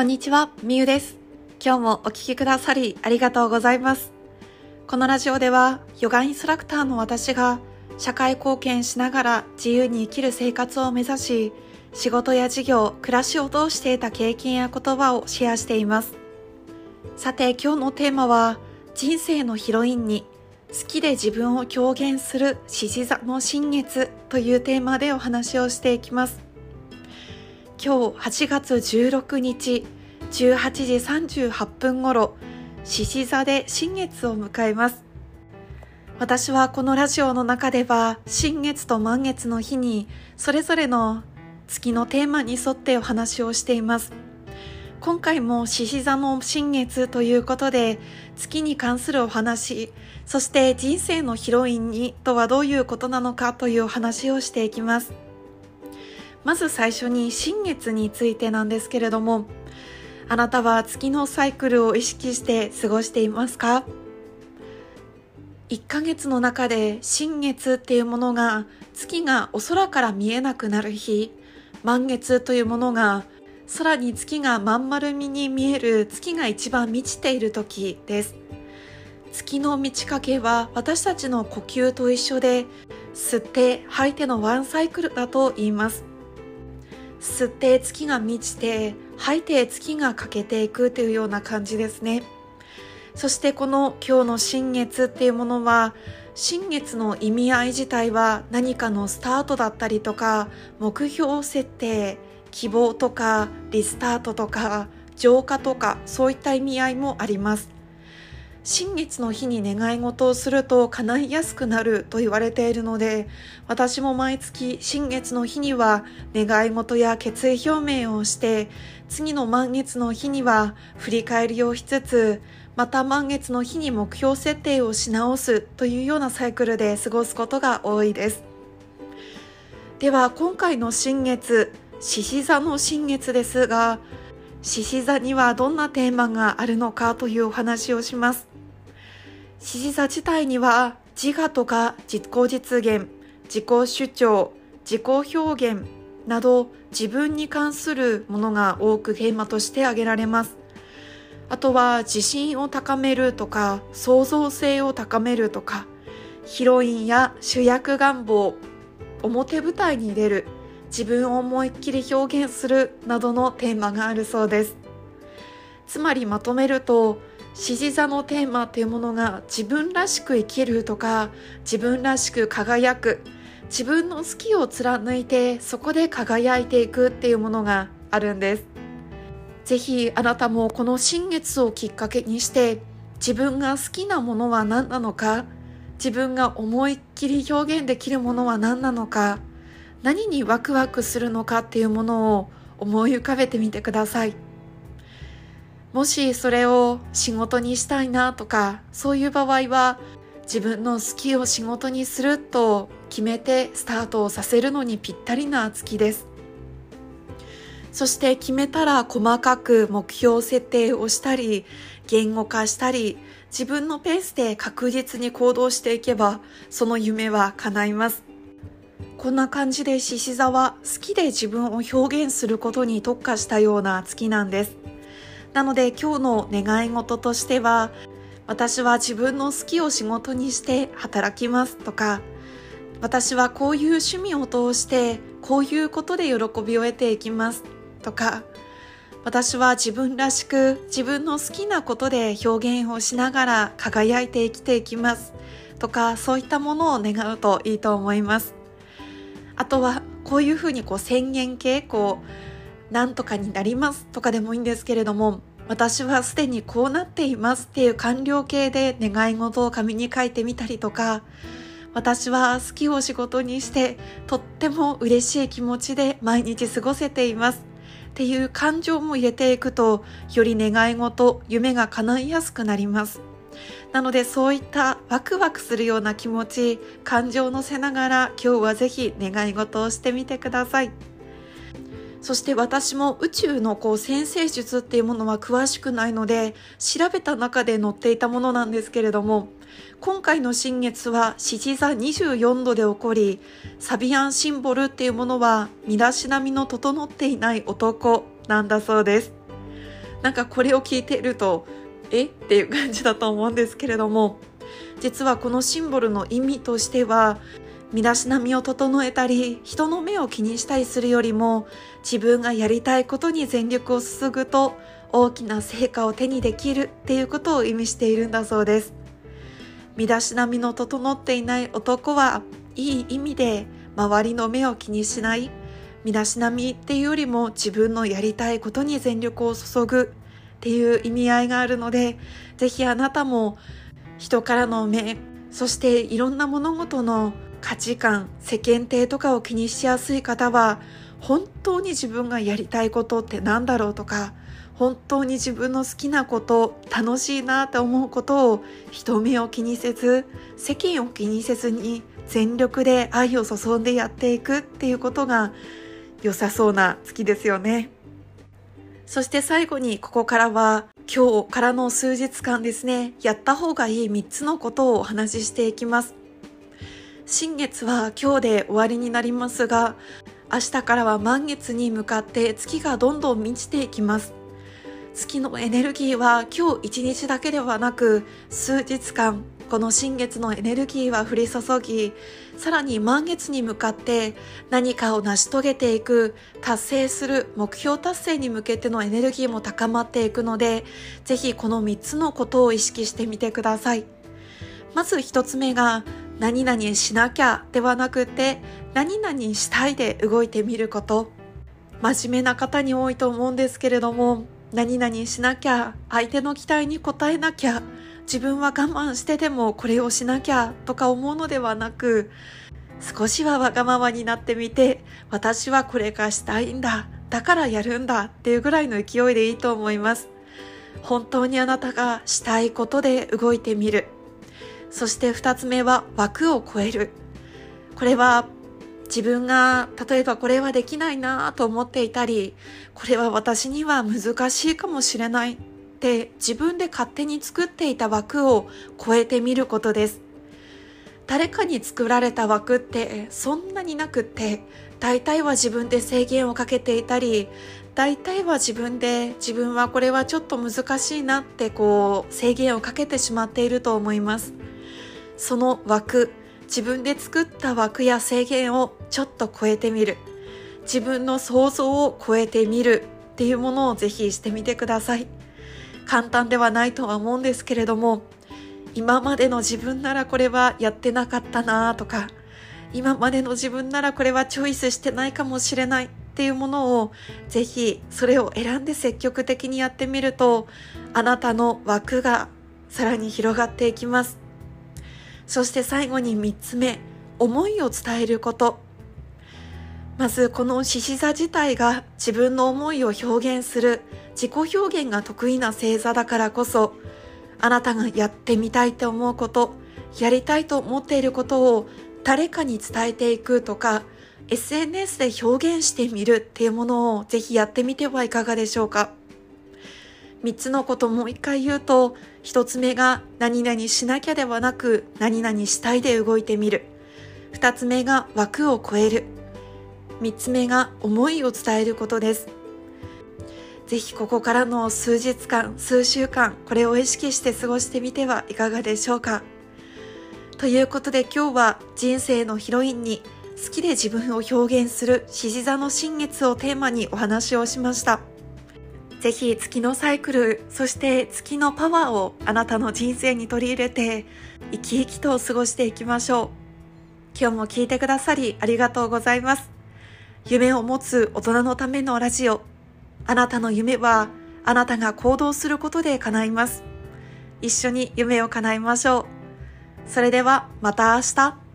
こんにちは、みゆです。今日もお聴きくださりありがとうございます。このラジオでは、ヨガインストラクターの私が社会貢献しながら自由に生きる生活を目指し、仕事や事業、暮らしを通して得た経験や言葉をシェアしています。さて今日のテーマは、人生のヒロインに好きで自分を表現する獅子座の新月というテーマでお話をしていきます。今日8月16日18時38分頃、獅子座で新月を迎えます。私はこのラジオの中では新月と満月の日にそれぞれの月のテーマに沿ってお話をしています。今回も獅子座の新月ということで月に関するお話そして人生のヒロインにとはどういうことなのかというお話をしていきますまず最初に新月についてなんですけれどもあなたは月のサイクルを意識して過ごしていますか？1ヶ月の中で新月っていうものが月がお空から見えなくなる日満月というものが空に月がまん丸みに見える月が一番満ちている時です。月の満ち欠けは私たちの呼吸と一緒で吸って吐いてのワンサイクルだと言います。吸って月が満ちて吐いて月が欠けていくというような感じですね。そしてこの今日の新月っていうものは新月の意味合い自体は何かのスタートだったりとか目標設定希望とかリスタートとか浄化とかそういった意味合いもあります。新月の日に願い事をすると叶いやすくなると言われているので私も毎月新月の日には願い事や決意表明をして次の満月の日には振り返りをしつつまた満月の日に目標設定をし直すというようなサイクルで過ごすことが多いです。では今回の新月獅子座の新月ですが獅子座にはどんなテーマがあるのかというお話をします。獅子座自体には自我とか自己実現自己主張自己表現など自分に関するものが多くテーマとして挙げられます。あとは自信を高めるとか創造性を高めるとかヒロインや主役願望表舞台に出る自分を思いっきり表現するなどのテーマがあるそうです。つまりまとめると獅子座のテーマというものが自分らしく生きるとか自分らしく輝く自分の好きを貫いてそこで輝いていくっていうものがあるんです。ぜひあなたもこの新月をきっかけにして自分が好きなものは何なのか自分が思いっきり表現できるものは何なのか何にワクワクするのかっていうものを思い浮かべてみてください。もしそれを仕事にしたいなとかそういう場合は自分の好きを仕事にすると決めてスタートをさせるのにぴったりな月です。そして決めたら細かく目標設定をしたり言語化したり自分のペースで確実に行動していけばその夢は叶います。こんな感じで獅子座は好きで自分を表現することに特化したような月なんです。なので今日の願い事としては、私は自分の好きを仕事にして働きますとか、私はこういう趣味を通してこういうことで喜びを得ていきますとか、私は自分らしく自分の好きなことで表現をしながら輝いて生きていきますとかそういったものを願うといいと思います。あとはこういうふうにこう宣言系こうなんとかになりますとかでもいいんですけれども私はすでにこうなっていますっていう完了形で願い事を紙に書いてみたりとか私は好きを仕事にしてとっても嬉しい気持ちで毎日過ごせています。っていう感情も入れていくとより願い事夢が叶いやすくなります。なのでそういったワクワクするような気持ち感情を乗せながら今日はぜひ願い事をしてみてください。そして私も宇宙のこう先生術っていうものは詳しくないので調べた中で載っていたものなんですけれども今回の新月は獅子座24度で起こりサビアンシンボルっていうものは身だしなみの整っていない男なんだそうです。なんかこれを聞いているとえ？っていう感じだと思うんですけれども実はこのシンボルの意味としては身だしなみを整えたり人の目を気にしたりするよりも自分がやりたいことに全力を注ぐと大きな成果を手にできるっていうことを意味しているんだそうです。身だしなみの整っていない男はいい意味で周りの目を気にしない。身だしなみっていうよりも自分のやりたいことに全力を注ぐ。っていう意味合いがあるのでぜひあなたも人からの目そしていろんな物事の価値観世間体とかを気にしやすい方は本当に自分がやりたいことって何だろうとか本当に自分の好きなこと楽しいなって思うことを人目を気にせず世間を気にせずに全力で愛を注んでやっていくっていうことが良さそうな月ですよね。そして最後にここからは今日からの数日間ですねやった方がいい3つのことをお話ししていきます。新月は今日で終わりになりますが明日からは満月に向かって月がどんどん満ちていきます。月のエネルギーは今日一日だけではなく数日間この新月のエネルギーは降り注ぎさらに満月に向かって何かを成し遂げていく達成する目標達成に向けてのエネルギーも高まっていくのでぜひこの3つのことを意識してみてください。まず1つ目が何々しなきゃではなくて何々したいで動いてみること。真面目な方に多いと思うんですけれども何々しなきゃ相手の期待に応えなきゃ自分は我慢してでもこれをしなきゃとか思うのではなく少しはわがままになってみて私はこれがしたいんだだからやるんだっていうぐらいの勢いでいいと思います。本当にあなたがしたいことで動いてみる。そして2つ目は枠を超える。これは自分が例えばこれはできないなと思っていたりこれは私には難しいかもしれない。って自分で勝手に作っていた枠を超えてみることです。誰かに作られた枠ってそんなになくって大体は自分で制限をかけていたり大体は自分で自分はこれはちょっと難しいなってこう制限をかけてしまっていると思います。その枠自分で作った枠や制限をちょっと超えてみる。自分の想像を超えてみるっていうものをぜひしてみてください。簡単ではないとは思うんですけれども今までの自分ならこれはやってなかったなとか今までの自分ならこれはチョイスしてないかもしれないっていうものをぜひそれを選んで積極的にやってみるとあなたの枠がさらに広がっていきます。そして最後に3つ目思いを伝えること。まずこの獅子座自体が自分の思いを表現する自己表現が得意な星座だからこそあなたがやってみたいと思うことやりたいと思っていることを誰かに伝えていくとか SNS で表現してみるっていうものをぜひやってみてはいかがでしょうか。3つのこともう一回言うと1つ目が何々しなきゃではなく何々したいで動いてみる。2つ目が枠を超える。3つ目が思いを伝えることです。ぜひここからの数日間数週間これを意識して過ごしてみてはいかがでしょうかということで今日は人生のヒロインに好きで自分を表現する獅子座の新月をテーマにお話をしました。ぜひ月のサイクル、そして月のパワーをあなたの人生に取り入れて、生き生きと過ごしていきましょう。今日も聞いてくださりありがとうございます。夢を持つ大人のためのラジオ。あなたの夢は、あなたが行動することで叶います。一緒に夢を叶えましょう。それではまた明日。